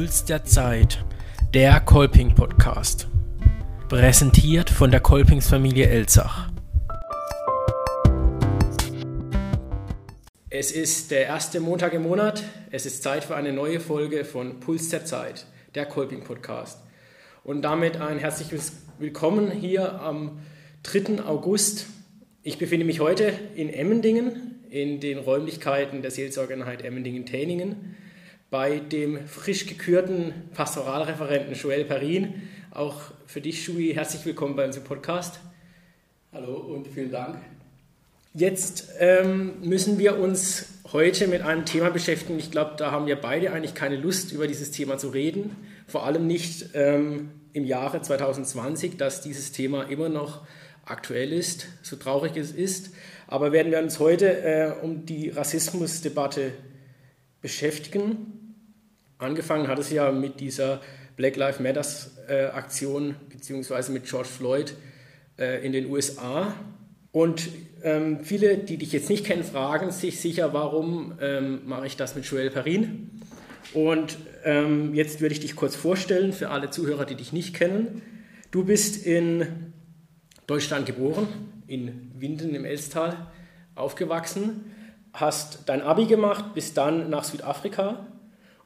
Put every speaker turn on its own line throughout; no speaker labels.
Puls der Zeit, der Kolping Podcast. Präsentiert von der Kolpingsfamilie Elzach. Es ist der erste Montag im Monat. Es ist Zeit für eine neue Folge von Puls der Zeit, der Kolping Podcast. Und damit ein herzliches Willkommen hier am 3. August. Ich befinde mich heute in Emmendingen, in den Räumlichkeiten der Seelsorgereinheit Emmendingen-Täningen bei dem frisch gekürten Pastoralreferenten Joel Perrin. Auch für dich, Shui, herzlich willkommen bei unserem Podcast.
Hallo und vielen Dank.
Jetzt ähm, müssen wir uns heute mit einem Thema beschäftigen. Ich glaube, da haben wir beide eigentlich keine Lust, über dieses Thema zu reden. Vor allem nicht ähm, im Jahre 2020, dass dieses Thema immer noch aktuell ist, so traurig es ist. Aber werden wir uns heute äh, um die Rassismusdebatte beschäftigen. Angefangen hat es ja mit dieser Black Lives Matter äh, Aktion beziehungsweise mit George Floyd äh, in den USA. Und ähm, viele, die dich jetzt nicht kennen, fragen sich sicher, warum ähm, mache ich das mit Joel Perrin? Und ähm, jetzt würde ich dich kurz vorstellen für alle Zuhörer, die dich nicht kennen. Du bist in Deutschland geboren, in Winden im Elstal aufgewachsen, hast dein Abi gemacht, bist dann nach Südafrika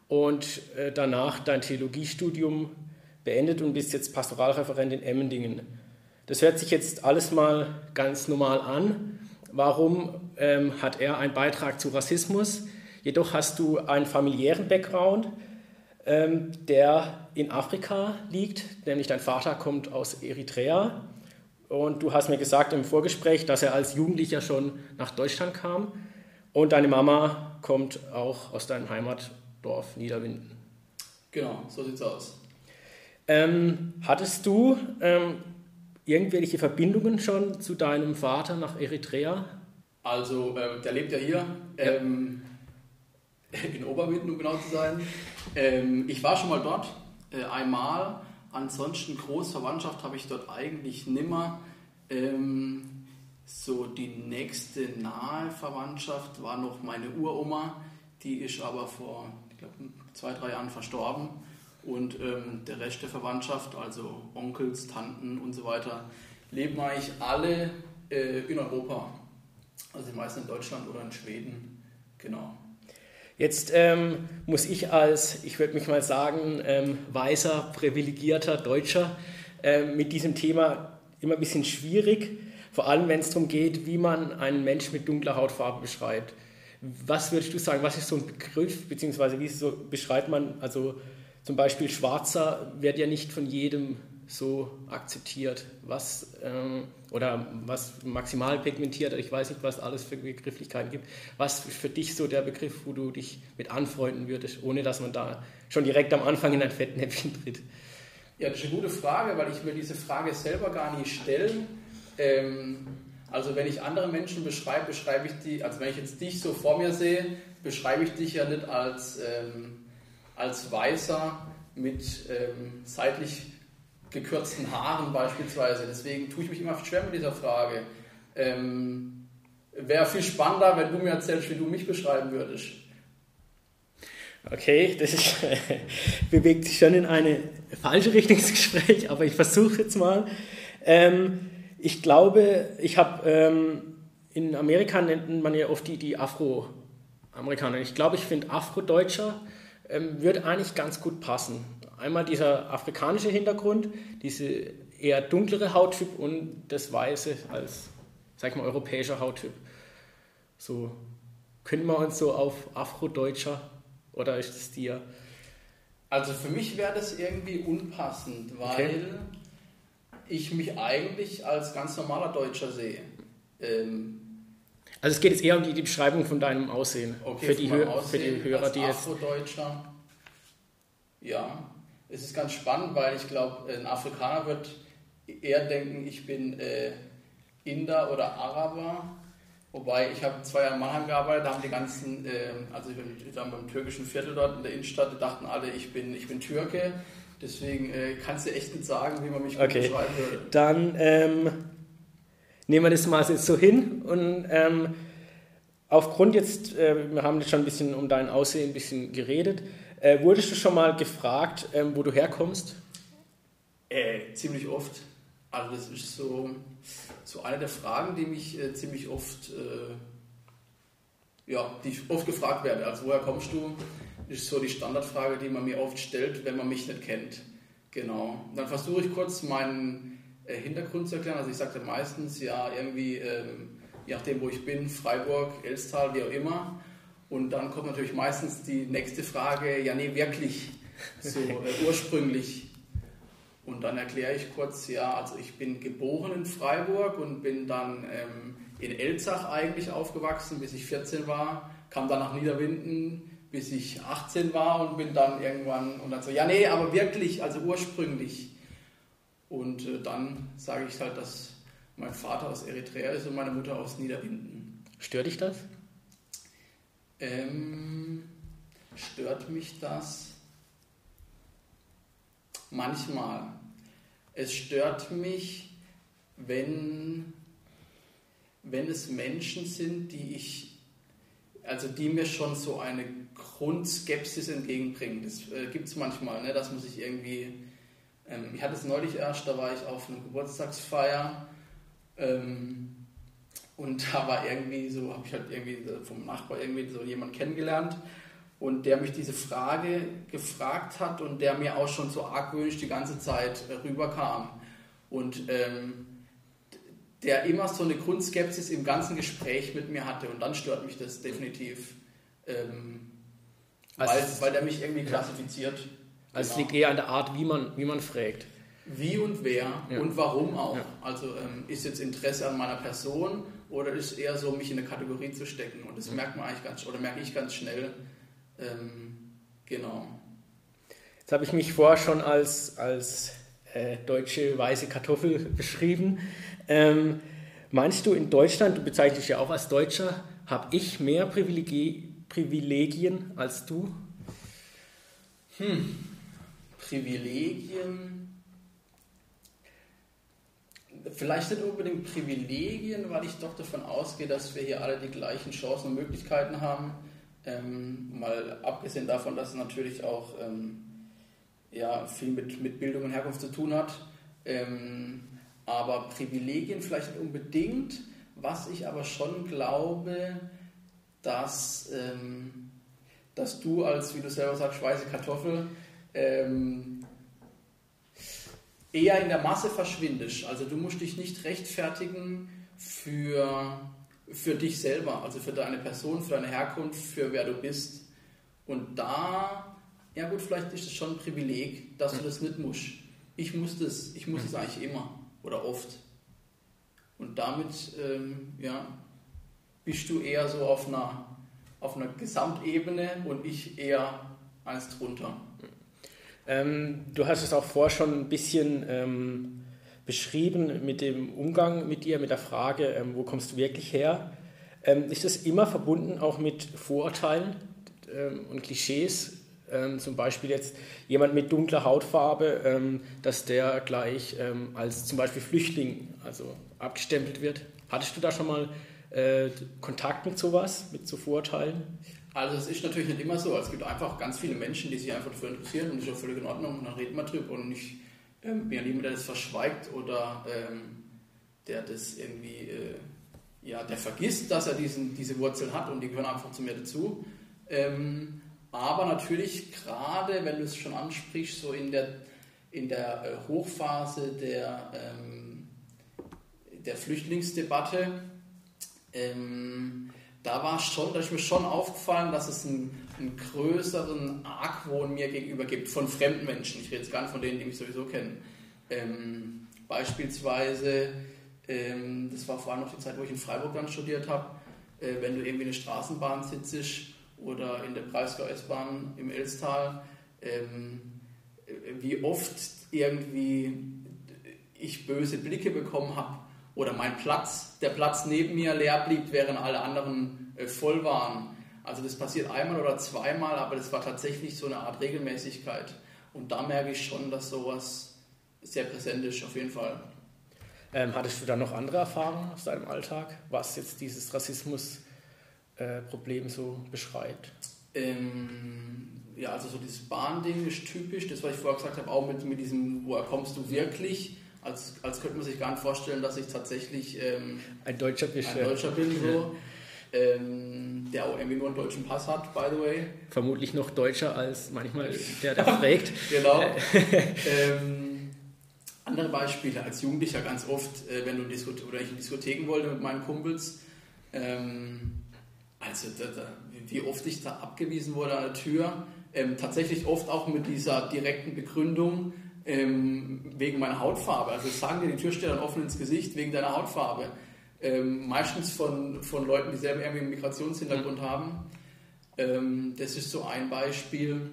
und äh, danach dein Theologiestudium beendet und bist jetzt Pastoralreferent in Emmendingen. Das hört sich jetzt alles mal ganz normal an. Warum ähm, hat er einen Beitrag zu Rassismus? Jedoch hast du einen familiären Background, ähm, der in Afrika liegt, nämlich dein Vater kommt aus Eritrea. Und du hast mir gesagt im Vorgespräch, dass er als Jugendlicher schon nach Deutschland kam. Und deine Mama kommt auch aus deinem Heimat Dorf Niederwinden.
Genau, so sieht's aus.
Ähm, hattest du ähm, irgendwelche Verbindungen schon zu deinem Vater nach Eritrea?
Also, ähm, der lebt ja hier ähm, in Oberwinden, um genau zu sein. Ähm, ich war schon mal dort, äh, einmal. Ansonsten Großverwandtschaft habe ich dort eigentlich nimmer. Ähm, so die nächste nahe Verwandtschaft war noch meine Uroma, die ist aber vor glaube, zwei, drei Jahren verstorben. Und ähm, der Rest der Verwandtschaft, also Onkels, Tanten und so weiter, leben eigentlich alle äh, in Europa. Also die meisten in Deutschland oder in Schweden. Genau.
Jetzt ähm, muss ich als, ich würde mich mal sagen, ähm, weißer, privilegierter Deutscher äh, mit diesem Thema immer ein bisschen schwierig, vor allem wenn es darum geht, wie man einen Mensch mit dunkler Hautfarbe beschreibt. Was würdest du sagen, was ist so ein Begriff, beziehungsweise wie so beschreibt man, also zum Beispiel Schwarzer wird ja nicht von jedem so akzeptiert, was ähm, oder was maximal pigmentiert, ich weiß nicht, was alles für Begrifflichkeiten gibt. Was für dich so der Begriff, wo du dich mit anfreunden würdest, ohne dass man da schon direkt am Anfang in ein Fettnäpfchen tritt?
Ja, das ist eine gute Frage, weil ich mir diese Frage selber gar nicht stellen. Ähm, also wenn ich andere Menschen beschreibe, beschreibe ich die, also wenn ich jetzt dich so vor mir sehe, beschreibe ich dich ja nicht als, ähm, als Weißer mit ähm, seitlich gekürzten Haaren beispielsweise. Deswegen tue ich mich immer schwer mit dieser Frage. Ähm, Wäre viel spannender, wenn du mir erzählst, wie du mich beschreiben würdest.
Okay, das ist, bewegt sich schon in eine falsche Richtung, das Gespräch, aber ich versuche jetzt mal. Ähm, ich glaube, ich habe ähm, in Amerika nennt man ja oft die, die Afro-Amerikaner. Ich glaube, ich finde Afrodeutscher ähm, wird eigentlich ganz gut passen. Einmal dieser afrikanische Hintergrund, diese eher dunklere Hauttyp und das Weiße als, sag ich mal, europäischer Hauttyp. So können wir uns so auf Afrodeutscher oder ist es dir?
Also für mich wäre das irgendwie unpassend, weil okay ich mich eigentlich als ganz normaler Deutscher sehe. Ähm,
also es geht jetzt eher um die, die Beschreibung von deinem Aussehen.
Okay,
für, die,
Aussehen
für die Hörer, die jetzt...
Afrodeutscher. Ja, es ist ganz spannend, weil ich glaube, ein Afrikaner wird eher denken, ich bin äh, Inder oder Araber. Wobei ich habe zwei Jahre in Mannheim gearbeitet, da haben die ganzen, äh, also ich bin dann beim türkischen Viertel dort in der Innenstadt, dachten alle, ich bin, ich bin Türke. Deswegen äh, kannst du echt nicht sagen, wie man mich
okay. beschreiben würde. Dann ähm, nehmen wir das mal jetzt so hin und ähm, aufgrund jetzt, äh, wir haben jetzt schon ein bisschen um dein Aussehen ein bisschen geredet, Äh, wurdest du schon mal gefragt, ähm, wo du herkommst?
Äh, ziemlich oft. Also das ist so, so eine der Fragen, die mich äh, ziemlich oft, äh, ja, die ich oft gefragt werde. Also woher kommst du? Das ist so die Standardfrage, die man mir oft stellt, wenn man mich nicht kennt. Genau. Dann versuche ich kurz meinen äh, Hintergrund zu erklären. Also ich sage dann meistens, ja, irgendwie, ähm, je nachdem, wo ich bin, Freiburg, Elstal, wie auch immer. Und dann kommt natürlich meistens die nächste Frage, ja, nee, wirklich, so äh, ursprünglich. Und dann erkläre ich kurz, ja, also ich bin geboren in Freiburg und bin dann ähm, in Elzach eigentlich aufgewachsen, bis ich 14 war, kam dann nach Niederwinden, bis ich 18 war und bin dann irgendwann und dann so, ja, nee, aber wirklich, also ursprünglich. Und äh, dann sage ich halt, dass mein Vater aus Eritrea ist und meine Mutter aus Niederwinden.
Stört dich das?
Ähm, stört mich das? Manchmal. Es stört mich, wenn, wenn es Menschen sind, die ich, also die mir schon so eine Grundskepsis entgegenbringen. Das äh, gibt es manchmal, ne? das muss ich irgendwie. Ähm, ich hatte es neulich erst, da war ich auf einer Geburtstagsfeier ähm, und da war irgendwie so, habe ich halt irgendwie vom Nachbar irgendwie so jemanden kennengelernt und der mich diese Frage gefragt hat und der mir auch schon so argwöhnisch die ganze Zeit rüberkam. Und ähm, der immer so eine Grundskepsis im ganzen Gespräch mit mir hatte und dann stört mich das definitiv, ähm, also weil, weil der mich irgendwie klassifiziert.
Also genau. es liegt eher an der Art, wie man, wie man fragt.
Wie und wer ja. und warum auch. Ja. Also ähm, ist jetzt Interesse an meiner Person oder ist es eher so, mich in eine Kategorie zu stecken? Und das ja. merkt man eigentlich ganz, oder merke ich ganz schnell, ähm, genau.
Jetzt habe ich mich vorher schon als, als äh, deutsche weiße Kartoffel beschrieben. Ähm, meinst du in Deutschland, du bezeichnest dich ja auch als Deutscher, habe ich mehr Privilegi Privilegien als du?
Hm. Privilegien. Vielleicht nicht unbedingt Privilegien, weil ich doch davon ausgehe, dass wir hier alle die gleichen Chancen und Möglichkeiten haben. Ähm, mal abgesehen davon, dass es natürlich auch ähm, ja, viel mit, mit Bildung und Herkunft zu tun hat. Ähm, aber Privilegien vielleicht nicht unbedingt. Was ich aber schon glaube, dass, ähm, dass du als, wie du selber sagst, weiße Kartoffel ähm, eher in der Masse verschwindest. Also du musst dich nicht rechtfertigen für für dich selber, also für deine Person, für deine Herkunft, für wer du bist. Und da, ja gut, vielleicht ist es schon ein Privileg, dass du das nicht musst. Ich muss das, ich muss es eigentlich immer oder oft. Und damit, ähm, ja, bist du eher so auf einer, auf einer Gesamtebene und ich eher eins drunter.
Ähm, du hast es auch vorher schon ein bisschen ähm, beschrieben mit dem Umgang mit dir, mit der Frage, ähm, wo kommst du wirklich her? Ähm, ist das immer verbunden auch mit Vorurteilen ähm, und Klischees? Ähm, zum Beispiel jetzt jemand mit dunkler Hautfarbe, dass der gleich als zum Beispiel Flüchtling also abgestempelt wird. Hattest du da schon mal äh, Kontakt mit sowas, mit so Vorurteilen?
Also es ist natürlich nicht immer so. Es gibt einfach ganz viele Menschen, die sich einfach dafür interessieren und das ist auch völlig in Ordnung und dann reden wir drüber und ich ähm, niemand, der das verschweigt oder ähm, der das irgendwie, äh, ja, der vergisst, dass er diesen, diese Wurzeln hat und die gehören einfach zu mir dazu. Ähm, aber natürlich, gerade wenn du es schon ansprichst, so in der, in der äh, Hochphase der, ähm, der Flüchtlingsdebatte, ähm, da war schon, da ist mir schon aufgefallen, dass es einen, einen, größeren Argwohn mir gegenüber gibt von fremden Menschen. Ich rede jetzt gar nicht von denen, die mich sowieso kennen. Ähm, beispielsweise, ähm, das war vor allem noch die Zeit, wo ich in Freiburg dann studiert habe, äh, wenn du irgendwie in der Straßenbahn sitzt oder in der Breisgau S-Bahn im Elstal, ähm, wie oft irgendwie ich böse Blicke bekommen habe oder mein Platz, der Platz neben mir leer blieb, während alle anderen äh, voll waren. Also das passiert einmal oder zweimal, aber das war tatsächlich so eine Art Regelmäßigkeit. Und da merke ich schon, dass sowas sehr präsent ist, auf jeden Fall.
Ähm, hattest du da noch andere Erfahrungen aus deinem Alltag, was jetzt dieses Rassismusproblem äh, so beschreibt?
Ähm, ja, also so dieses Bahnding ist typisch, das, was ich vorher gesagt habe, auch mit, mit diesem, woher kommst du wirklich? Als, als könnte man sich gar nicht vorstellen, dass ich tatsächlich ähm,
ein Deutscher,
bist, ein Deutscher bin. So. Ähm, der auch irgendwie nur einen deutschen Pass hat, by the way.
Vermutlich noch deutscher als manchmal der, der fragt.
genau. ähm, andere Beispiele, als Jugendlicher ganz oft, äh, wenn du Diskothe oder ich in Diskotheken wollte mit meinen Kumpels, ähm, also da, da, wie oft ich da abgewiesen wurde an der Tür, ähm, tatsächlich oft auch mit dieser direkten Begründung ähm, wegen meiner Hautfarbe. Also sagen dir die Türsteher offen ins Gesicht wegen deiner Hautfarbe. Ähm, meistens von, von Leuten, die selber irgendwie einen Migrationshintergrund mhm. haben. Ähm, das ist so ein Beispiel.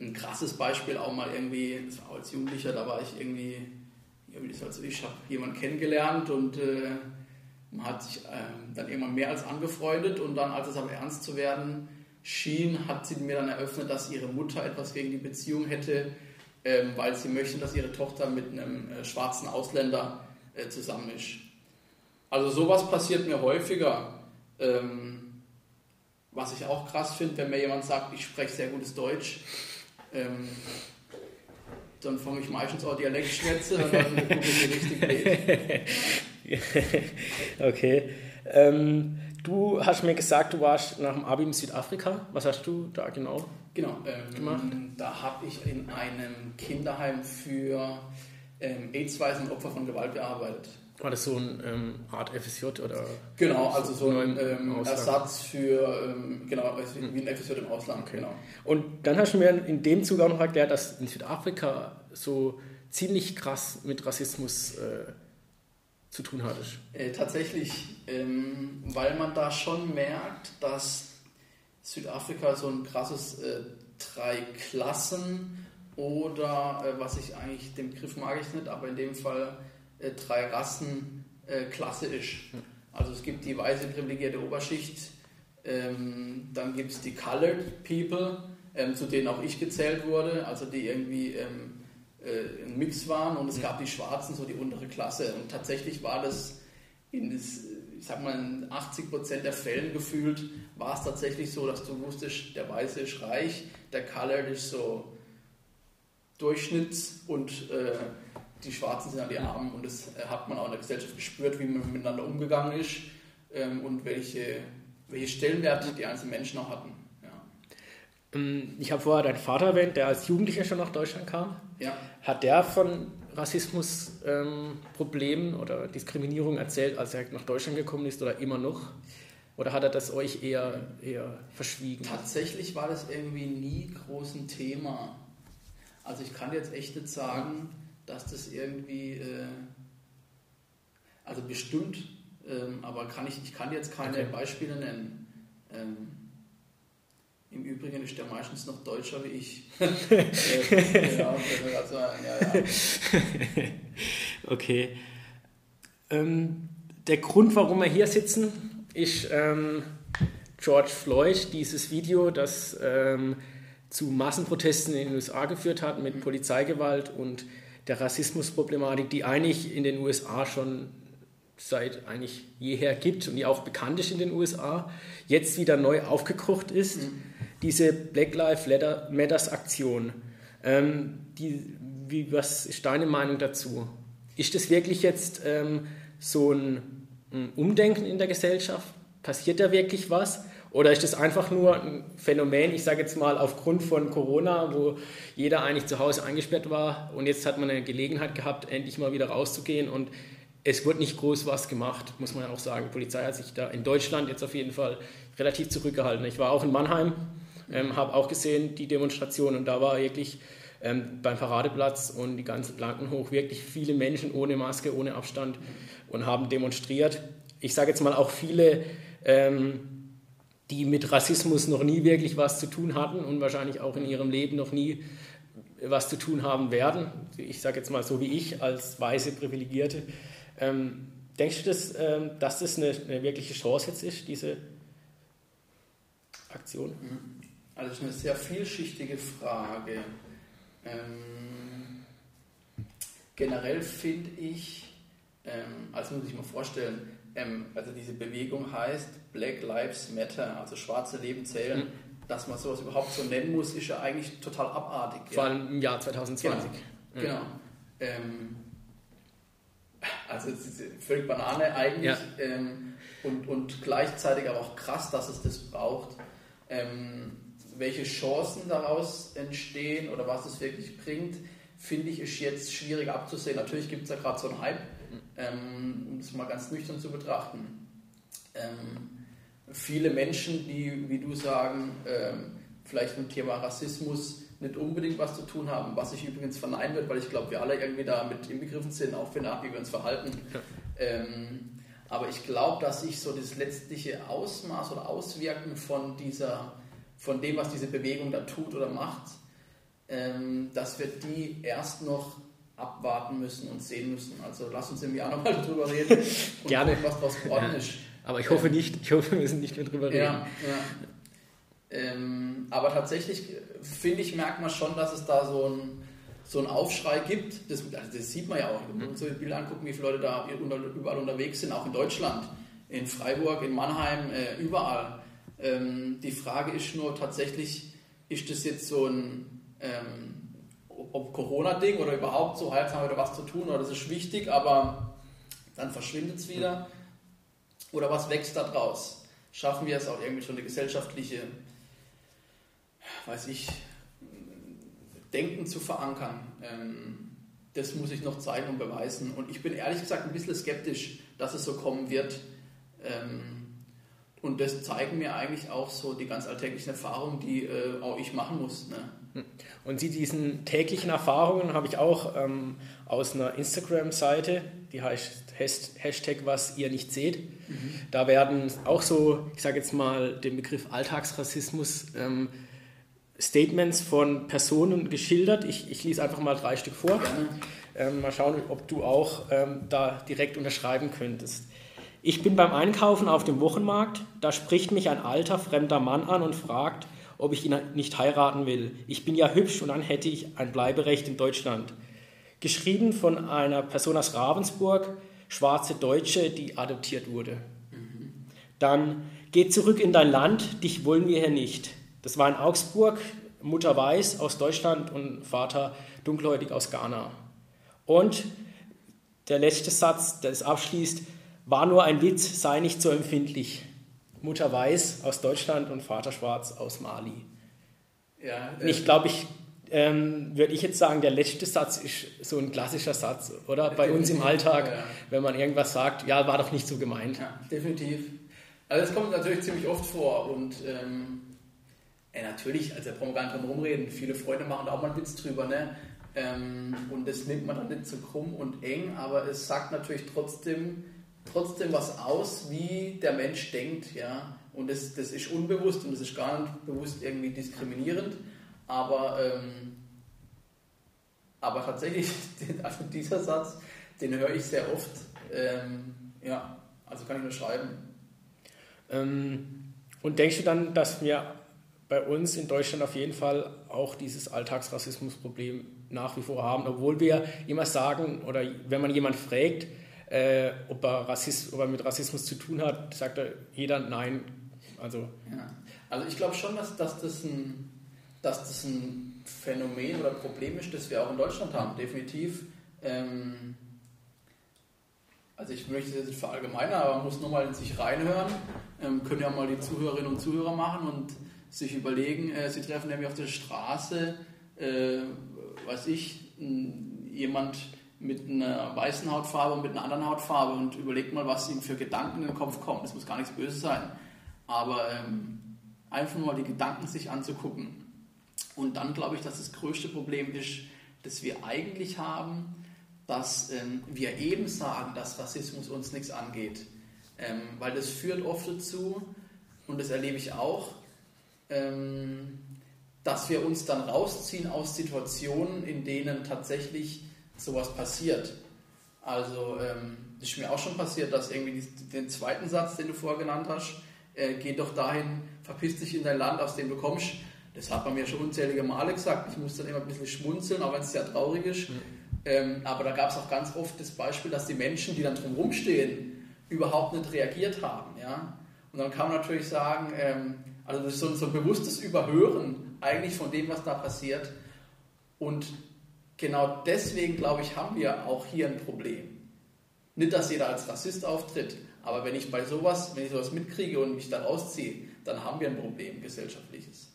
Ein krasses Beispiel auch mal irgendwie, das war als Jugendlicher, da war ich irgendwie, also ich habe jemanden kennengelernt und äh, man hat sich ähm, dann irgendwann mehr als angefreundet und dann, als es aber ernst zu werden schien, hat sie mir dann eröffnet, dass ihre Mutter etwas gegen die Beziehung hätte, ähm, weil sie möchten, dass ihre Tochter mit einem äh, schwarzen Ausländer äh, zusammen ist. Also sowas passiert mir häufiger. Ähm, was ich auch krass finde, wenn mir jemand sagt, ich spreche sehr gutes Deutsch, ähm, dann fange ich meistens auch Dialektschnätze und dann gucke ich richtig blöd.
okay. Ähm, du hast mir gesagt, du warst nach dem Abi in Südafrika. Was hast du da genau,
genau ähm, gemacht? Da habe ich in einem Kinderheim für ähm, AIDS-Weisen Opfer von Gewalt gearbeitet.
War das so eine ähm, Art FSJ oder?
Genau, also so ein ähm, Ersatz für, ähm, genau, wie ein FSJ im Ausland, okay. genau.
Und dann hast du mir in dem Zug auch noch erklärt, dass in Südafrika so ziemlich krass mit Rassismus äh, zu tun hattest?
Äh, tatsächlich, ähm, weil man da schon merkt, dass Südafrika so ein krasses äh, drei Klassen oder äh, was ich eigentlich, den Begriff mag ich nicht, aber in dem Fall äh, drei Rassen äh, ist. Also es gibt die weiße privilegierte Oberschicht, ähm, dann gibt es die Colored People, ähm, zu denen auch ich gezählt wurde, also die irgendwie ähm, äh, ein Mix waren und es gab die Schwarzen, so die untere Klasse. Und tatsächlich war das in das, ich sag mal, in 80 Prozent der Fällen gefühlt, war es tatsächlich so, dass du wusstest, der Weiße ist reich, der Colored ist so Durchschnitts und äh, die Schwarzen sind an die Armen. Und das hat man auch in der Gesellschaft gespürt, wie man miteinander umgegangen ist ähm, und welche, welche Stellenwerte die einzelnen Menschen auch hatten.
Ähm, ich habe vorher deinen Vater erwähnt, der als Jugendlicher schon nach Deutschland kam.
Ja.
Hat der von Rassismusproblemen ähm, oder Diskriminierung erzählt, als er nach Deutschland gekommen ist oder immer noch? Oder hat er das euch eher, eher verschwiegen?
Tatsächlich war das irgendwie nie groß ein Thema. Also ich kann jetzt echt nicht sagen, dass das irgendwie, äh, also bestimmt, ähm, aber kann ich, ich kann jetzt keine okay. Beispiele nennen. Ähm, im Übrigen ist der meistens noch deutscher wie ich. ja,
also, ja, ja. Okay. Ähm, der Grund, warum wir hier sitzen, ist ähm, George Floyd, dieses Video, das ähm, zu Massenprotesten in den USA geführt hat mit Polizeigewalt und der Rassismusproblematik, die eigentlich in den USA schon seit eigentlich jeher gibt und die auch bekannt ist in den USA, jetzt wieder neu aufgekocht ist. Mhm diese Black Lives Matters Aktion. Ähm, die, wie, was ist deine Meinung dazu? Ist das wirklich jetzt ähm, so ein, Umdenken in der Gesellschaft? Passiert da wirklich was? Oder ist das einfach nur ein Phänomen, ich sage jetzt mal aufgrund von Corona, wo jeder eigentlich zu Hause eingesperrt war und jetzt hat man eine Gelegenheit gehabt, endlich mal wieder rauszugehen und es wird nicht groß was gemacht, muss man ja auch sagen. Die Polizei hat sich da in Deutschland jetzt auf jeden Fall relativ zurückgehalten. Ich war auch in Mannheim ähm, habe auch gesehen die Demonstration und da war wirklich ähm, beim Paradeplatz und die ganzen Planken hoch wirklich viele Menschen ohne Maske, ohne Abstand und haben demonstriert. Ich sage jetzt mal auch viele, ähm, die mit Rassismus noch nie wirklich was zu tun hatten und wahrscheinlich auch in ihrem Leben noch nie was zu tun haben werden. Ich sage jetzt mal so wie ich als weiße Privilegierte. Ähm, denkst du, dass, ähm, dass das eine, eine, wirkliche Chance jetzt ist, diese Aktion?
Mhm. Also das ist eine sehr vielschichtige Frage. Ähm, generell finde ich, ähm, also muss ich mal vorstellen, ähm, also diese Bewegung heißt Black Lives Matter, also schwarze Leben zählen. Mhm. dass man sowas überhaupt so nennen muss, ist ja eigentlich total abartig.
Vor allem im Jahr 2020.
Genau. genau. Ähm, also völlig Banane eigentlich. Ja. Ähm, und, und gleichzeitig aber auch krass, dass es das braucht. Ähm, welche Chancen daraus entstehen oder was es wirklich bringt, finde ich, ist jetzt schwierig abzusehen. Natürlich gibt es ja gerade so einen Hype, ähm, um es mal ganz nüchtern zu betrachten. Ähm, viele Menschen, die, wie du sagen, ähm, vielleicht mit dem Thema Rassismus nicht unbedingt was zu tun haben, was ich übrigens verneinen wird, weil ich glaube, wir alle irgendwie damit inbegriffen sind, auch wenn nach, wie wir uns verhalten. Ja. Ähm, aber ich glaube, dass sich so das letztliche Ausmaß oder Auswirken von dieser, von dem, was diese Bewegung da tut oder macht, ähm, dass wir die erst noch abwarten müssen und sehen müssen. Also lass uns im Jahr nochmal drüber reden
und Gerne.
gucken, was daraus geworden ja.
Aber ich hoffe nicht, ich hoffe, wir müssen nicht mehr drüber reden.
Ja, ja. Ähm, aber tatsächlich, finde ich, merkt man schon, dass es da so ein so einen Aufschrei gibt. Das, also das sieht man ja auch, wenn wir uns so Bilder angucken, wie viele Leute da überall unterwegs sind, auch in Deutschland, in Freiburg, in Mannheim, äh, überall. Ähm, die Frage ist nur tatsächlich, ist das jetzt so ein ähm, Corona-Ding oder überhaupt so, halt da was zu tun oder das ist wichtig, aber dann verschwindet es wieder. Oder was wächst da draus? Schaffen wir es auch irgendwie schon eine gesellschaftliche, weiß ich, Denken zu verankern. Ähm, das muss ich noch zeigen und beweisen. Und ich bin ehrlich gesagt ein bisschen skeptisch, dass es so kommen wird. Ähm, und das zeigen mir eigentlich auch so die ganz alltäglichen Erfahrungen, die äh, auch ich machen muss. Ne?
Hm. Und sie diesen täglichen Erfahrungen habe ich auch ähm, aus einer Instagram-Seite, die heißt Hashtag, was ihr nicht seht. Mhm. Da werden auch so, ich sage jetzt mal den Begriff Alltagsrassismus ähm, Statements von Personen geschildert. Ich, ich lese einfach mal drei Stück vor. Ähm, mal schauen, ob du auch ähm, da direkt unterschreiben könntest. Ich bin beim Einkaufen auf dem Wochenmarkt. Da spricht mich ein alter, fremder Mann an und fragt, ob ich ihn nicht heiraten will. Ich bin ja hübsch und dann hätte ich ein Bleiberecht in Deutschland. Geschrieben von einer Person aus Ravensburg, schwarze Deutsche, die adoptiert wurde. Dann, geh zurück in dein Land, dich wollen wir hier nicht. Das war in Augsburg, Mutter weiß aus Deutschland und Vater dunkelhäutig aus Ghana. Und der letzte Satz, der es abschließt, war nur ein Witz, sei nicht so empfindlich. Mutter weiß aus Deutschland und Vater schwarz aus Mali. Ja, äh, ich glaube, ich ähm, würde ich jetzt sagen, der letzte Satz ist so ein klassischer Satz, oder? Bei uns im Alltag, ja. wenn man irgendwas sagt, ja, war doch nicht so gemeint.
Ja, definitiv. Also das kommt natürlich ziemlich oft vor und ähm, ja, natürlich, also da brauchen wir gar nicht drum rumreden. Viele Freunde machen da auch mal einen Witz drüber, ne? Ähm, und das nimmt man dann nicht so krumm und eng, aber es sagt natürlich trotzdem, trotzdem was aus, wie der Mensch denkt, ja. Und das, das ist unbewusst und das ist gar nicht bewusst irgendwie diskriminierend, aber, ähm, aber tatsächlich, also dieser Satz, den höre ich sehr oft. Ähm, ja, also kann ich nur schreiben.
Ähm, und denkst du dann, dass wir bei uns in Deutschland auf jeden Fall auch dieses Alltagsrassismusproblem nach wie vor haben, obwohl wir immer sagen, oder wenn man jemand fragt, äh, ob, er Rassist, ob er mit Rassismus zu tun hat, sagt er jeder nein. Also,
ja. also ich glaube schon, dass, dass, das ein, dass das ein Phänomen oder Problem ist, das wir auch in Deutschland haben, definitiv. Ähm, also ich möchte das nicht verallgemeinern, aber man muss nur mal in sich reinhören. Ähm, können ja mal die Zuhörerinnen und Zuhörer machen und sich überlegen, äh, sie treffen nämlich auf der Straße, äh, weiß ich, jemand mit einer weißen Hautfarbe und mit einer anderen Hautfarbe und überlegt mal, was ihm für Gedanken in den Kopf kommen. Das muss gar nichts Böses sein. Aber ähm, einfach nur mal die Gedanken sich anzugucken. Und dann glaube ich, dass das größte Problem ist, das wir eigentlich haben, dass ähm, wir eben sagen, dass Rassismus uns nichts angeht. Ähm, weil das führt oft dazu, und das erlebe ich auch, ähm, dass wir uns dann rausziehen aus Situationen, in denen tatsächlich sowas passiert. Also ähm, ist mir auch schon passiert, dass irgendwie den zweiten Satz, den du vorher genannt hast, äh, geh doch dahin, verpiss dich in dein Land, aus dem du kommst. Das hat man mir schon unzählige Male gesagt. Ich muss dann immer ein bisschen schmunzeln, auch wenn es sehr traurig ist. Mhm. Ähm, aber da gab es auch ganz oft das Beispiel, dass die Menschen, die dann drumherum stehen, überhaupt nicht reagiert haben. Ja? Und dann kann man natürlich sagen, ähm, Also das ist so, so ein bewusstes Überhören eigentlich von dem, was da passiert. Und genau deswegen, glaube ich, haben wir auch hier ein Problem. Nicht, dass jeder als Rassist auftritt, aber wenn ich bei sowas, wenn ich sowas mitkriege und mich da rausziehe, dann haben wir ein Problem gesellschaftliches.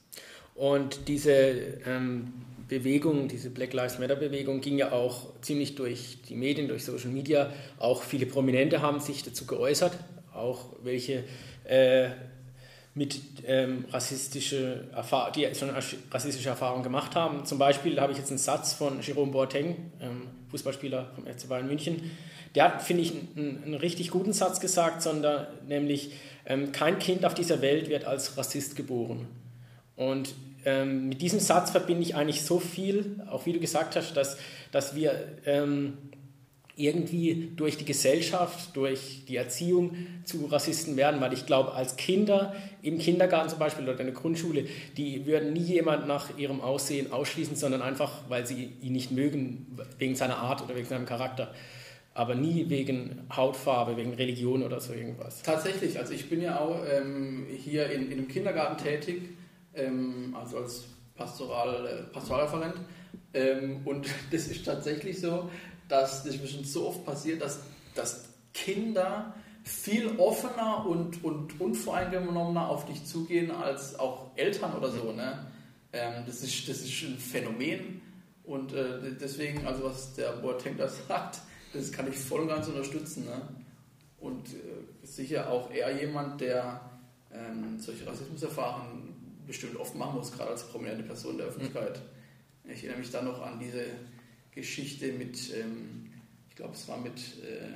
Und diese ähm, Bewegung, diese Black Lives Matter Bewegung ging ja auch ziemlich durch die Medien, durch Social Media. Auch viele Prominente haben sich dazu geäußert, auch welche äh, mit ähm, rassistische Erfahr die schon rassistische Erfahrungen gemacht haben. Zum Beispiel habe ich jetzt einen Satz von Jerome Boateng, ähm, Fußballspieler vom FC Bayern München. Der hat, finde ich, einen, einen, richtig guten Satz gesagt, sondern nämlich, ähm, kein Kind auf dieser Welt wird als Rassist geboren. Und ähm, mit diesem Satz verbinde ich eigentlich so viel, auch wie du gesagt hast, dass, dass wir ähm, irgendwie durch die Gesellschaft, durch die Erziehung zu Rassisten werden, weil ich glaube, als Kinder im Kindergarten zum Beispiel oder in der Grundschule, die würden nie jemand nach ihrem Aussehen ausschließen, sondern einfach, weil sie ihn nicht mögen, wegen seiner Art oder wegen seinem Charakter. Aber nie wegen Hautfarbe, wegen Religion oder so irgendwas.
Tatsächlich, also ich bin ja auch ähm, hier in, in einem Kindergarten tätig, ähm, also als Pastoral, äh, Pastoralreferent. Ähm, und das ist tatsächlich so, dass das schon so oft passiert, dass, dass Kinder viel offener und, und unvoreingenommener auf dich zugehen als auch Eltern oder so. Ne? Ähm, das, ist, das ist ein Phänomen und äh, deswegen, also was der Boateng da sagt, das kann ich voll und ganz unterstützen. Ne? Und äh, sicher auch eher jemand, der ähm, solche Rassismuserfahrungen bestimmt oft machen muss, gerade als prominente Person der Öffentlichkeit. Ich erinnere mich dann noch an diese Geschichte mit, ähm, ich glaube, es war mit, äh,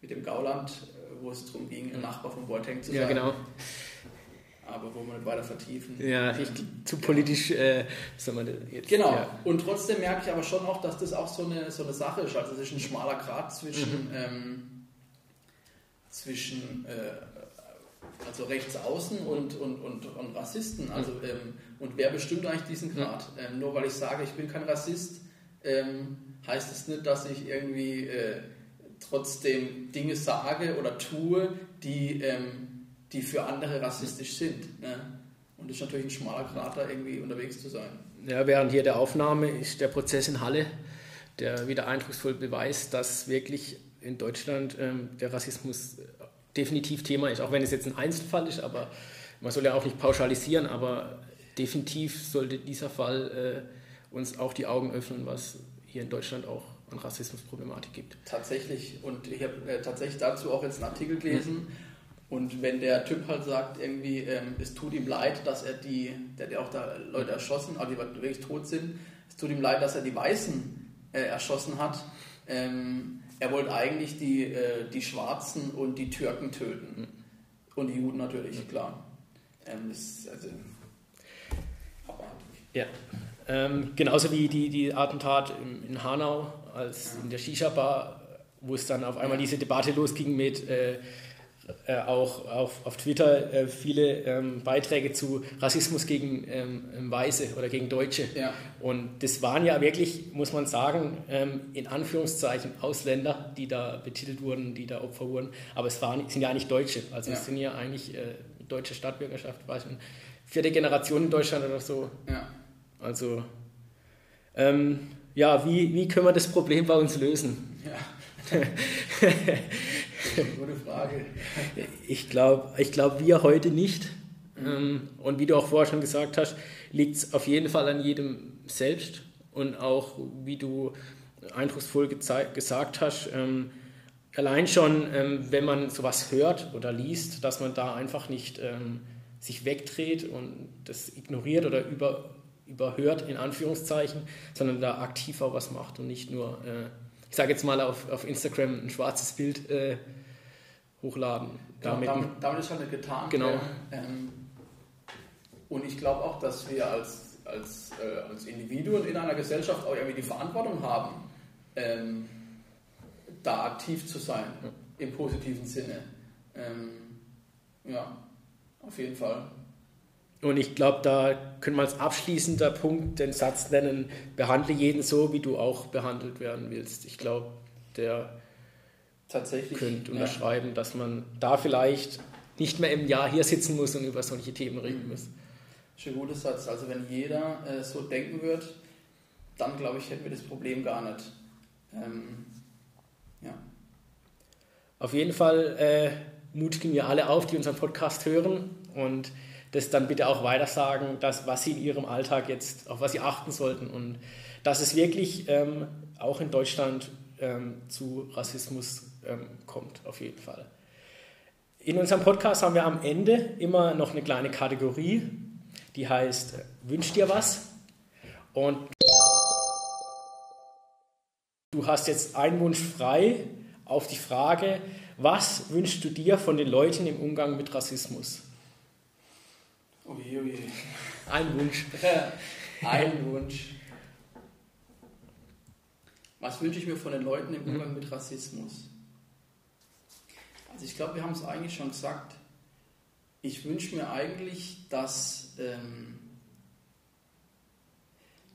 mit dem Gauland, wo es darum ging, ein Nachbar von Boateng zu sein.
Ja, genau.
Aber wo wir nicht weiter vertiefen.
Ja, ich, zu politisch äh, soll man
jetzt. Genau. Ja. Und trotzdem merke ich aber schon auch, dass das auch so eine, so eine Sache ist. Also es ist ein schmaler Grad zwischen, mhm. ähm, zwischen äh, also rechts außen und, und, und, und Rassisten. Also, ähm, und wer bestimmt eigentlich diesen Grad? Ähm, nur weil ich sage, ich bin kein Rassist, ähm, heißt es nicht, dass ich irgendwie äh, trotzdem Dinge sage oder tue, die, ähm, die für andere rassistisch sind. Ne? Und das ist natürlich ein schmaler da irgendwie unterwegs zu sein.
Ja, während hier der Aufnahme ist der Prozess in Halle, der wieder eindrucksvoll beweist, dass wirklich in Deutschland ähm, der Rassismus definitiv Thema ist, auch wenn es jetzt ein Einzelfall ist, aber man soll ja auch nicht pauschalisieren, aber definitiv sollte dieser Fall äh, uns auch die Augen öffnen, was hier in Deutschland auch an Rassismusproblematik gibt.
Tatsächlich. Und ich habe äh, tatsächlich dazu auch jetzt einen Artikel gelesen. Mhm. Und wenn der Typ halt sagt, irgendwie, ähm, es tut ihm leid, dass er die, der hat ja auch da Leute erschossen, also die wirklich tot sind, es tut ihm leid, dass er die Weißen äh, erschossen hat. Ähm, er wollte eigentlich die, äh, die Schwarzen und die Türken töten. Mhm. Und die Juden natürlich, mhm. klar. Ähm, das, also,
ja. Ähm, genauso wie die, die Attentat in, in Hanau, als in der Shisha-Bar, wo es dann auf einmal diese Debatte losging mit äh, äh, auch auf, auf Twitter äh, viele ähm, Beiträge zu Rassismus gegen ähm, Weiße oder gegen Deutsche. Ja. Und das waren ja wirklich, muss man sagen, ähm, in Anführungszeichen Ausländer, die da betitelt wurden, die da Opfer wurden. Aber es waren, sind ja eigentlich Deutsche. Also ja. es sind ja eigentlich äh, deutsche Staatsbürgerschaft, weiß man. Vierte Generation in Deutschland oder so. Ja. Also, ähm, ja, wie, wie können wir das Problem bei uns lösen? Ja.
Gute Frage.
Ich glaube, ich glaub, wir heute nicht. Mhm. Und wie du auch vorher schon gesagt hast, liegt es auf jeden Fall an jedem selbst. Und auch, wie du eindrucksvoll gesagt hast, ähm, allein schon, ähm, wenn man sowas hört oder liest, dass man da einfach nicht ähm, sich wegdreht und das ignoriert oder über, überhört, in Anführungszeichen, sondern da aktiv auch was macht und nicht nur, äh, ich sage jetzt mal, auf, auf Instagram ein schwarzes Bild äh, hochladen.
Damit, damit, damit, ist halt nicht getan.
Genau.
Ähm, und ich glaube auch, dass wir als, als, äh, als Individuen in einer Gesellschaft auch irgendwie die Verantwortung haben, ähm, da aktiv zu sein, ja. im positiven Sinne. Ähm, ja, auf jeden Fall.
Und ich glaube, da können wir als abschließender Punkt den Satz nennen, behandle jeden so, wie du auch behandelt werden willst. Ich glaube, der
Tatsächlich,
könnte unterschreiben, ja. dass man da vielleicht nicht mehr im Jahr hier sitzen muss und über solche Themen reden muss.
Ein guter Satz. Also wenn jeder äh, so denken würde, dann glaube ich, hätten wir das Problem gar nicht. Ähm, ja.
Auf jeden Fall äh, mutigen wir alle auf, die unseren Podcast hören und das dann bitte auch weitersagen, dass, was sie in ihrem Alltag jetzt, auf was sie achten sollten und dass es wirklich ähm, auch in Deutschland ähm, zu Rassismus ähm, kommt, auf jeden Fall. In unserem Podcast haben wir am Ende immer noch eine kleine Kategorie, die heißt Wünsch dir was? Und du hast jetzt einen Wunsch frei auf die Frage, was wünschst du dir von den Leuten im Umgang mit Rassismus?
Oje, oje.
Ein Wunsch.
Ein Wunsch. Was wünsche ich mir von den Leuten im Umgang mit Rassismus? Also ich glaube, wir haben es eigentlich schon gesagt. Ich wünsche mir eigentlich, dass, ähm,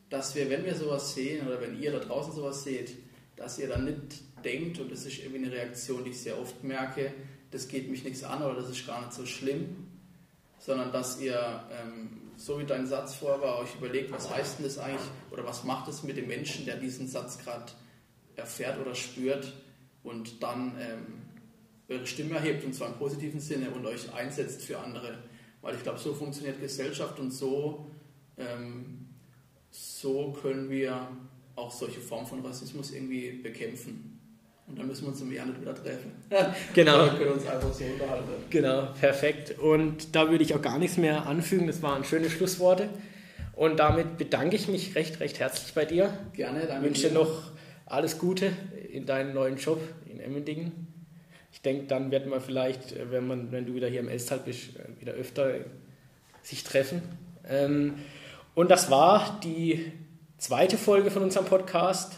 dass wir, wenn wir sowas sehen oder wenn ihr da draußen sowas seht, dass ihr dann nicht denkt, und das ist irgendwie eine Reaktion, die ich sehr oft merke, das geht mich nichts an oder das ist gar nicht so schlimm, sondern dass ihr, ähm, so wie dein Satz vorher war, euch überlegt, was heißt denn das eigentlich oder was macht es mit dem Menschen, der diesen Satz gerade erfährt oder spürt und dann ähm, eure Stimme erhebt und zwar im positiven Sinne und euch einsetzt für andere. Weil ich glaube, so funktioniert Gesellschaft und so, ähm, so können wir auch solche Formen von Rassismus irgendwie bekämpfen. Und dann müssen wir uns im Jahr nicht wieder treffen.
Genau.
Wir können uns einfach so unterhalten.
Genau, perfekt. Und da würde ich auch gar nichts mehr anfügen. Das waren schöne Schlussworte. Und damit bedanke ich mich recht, recht herzlich bei dir.
Gerne,
Ich
danke.
wünsche
dir
noch alles Gute in deinem neuen Job in Emmendingen. Ich denke, dann wird man vielleicht, äh, wenn, man, wenn du wieder hier im Elstal bist, äh, wieder öfter sich treffen. Ähm, Und das war die zweite Folge von unserem Podcast.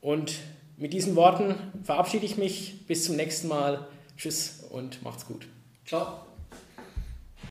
Und mit diesen Worten verabschiede ich mich. Bis zum nächsten Mal. Tschüss und macht's gut.
Ciao.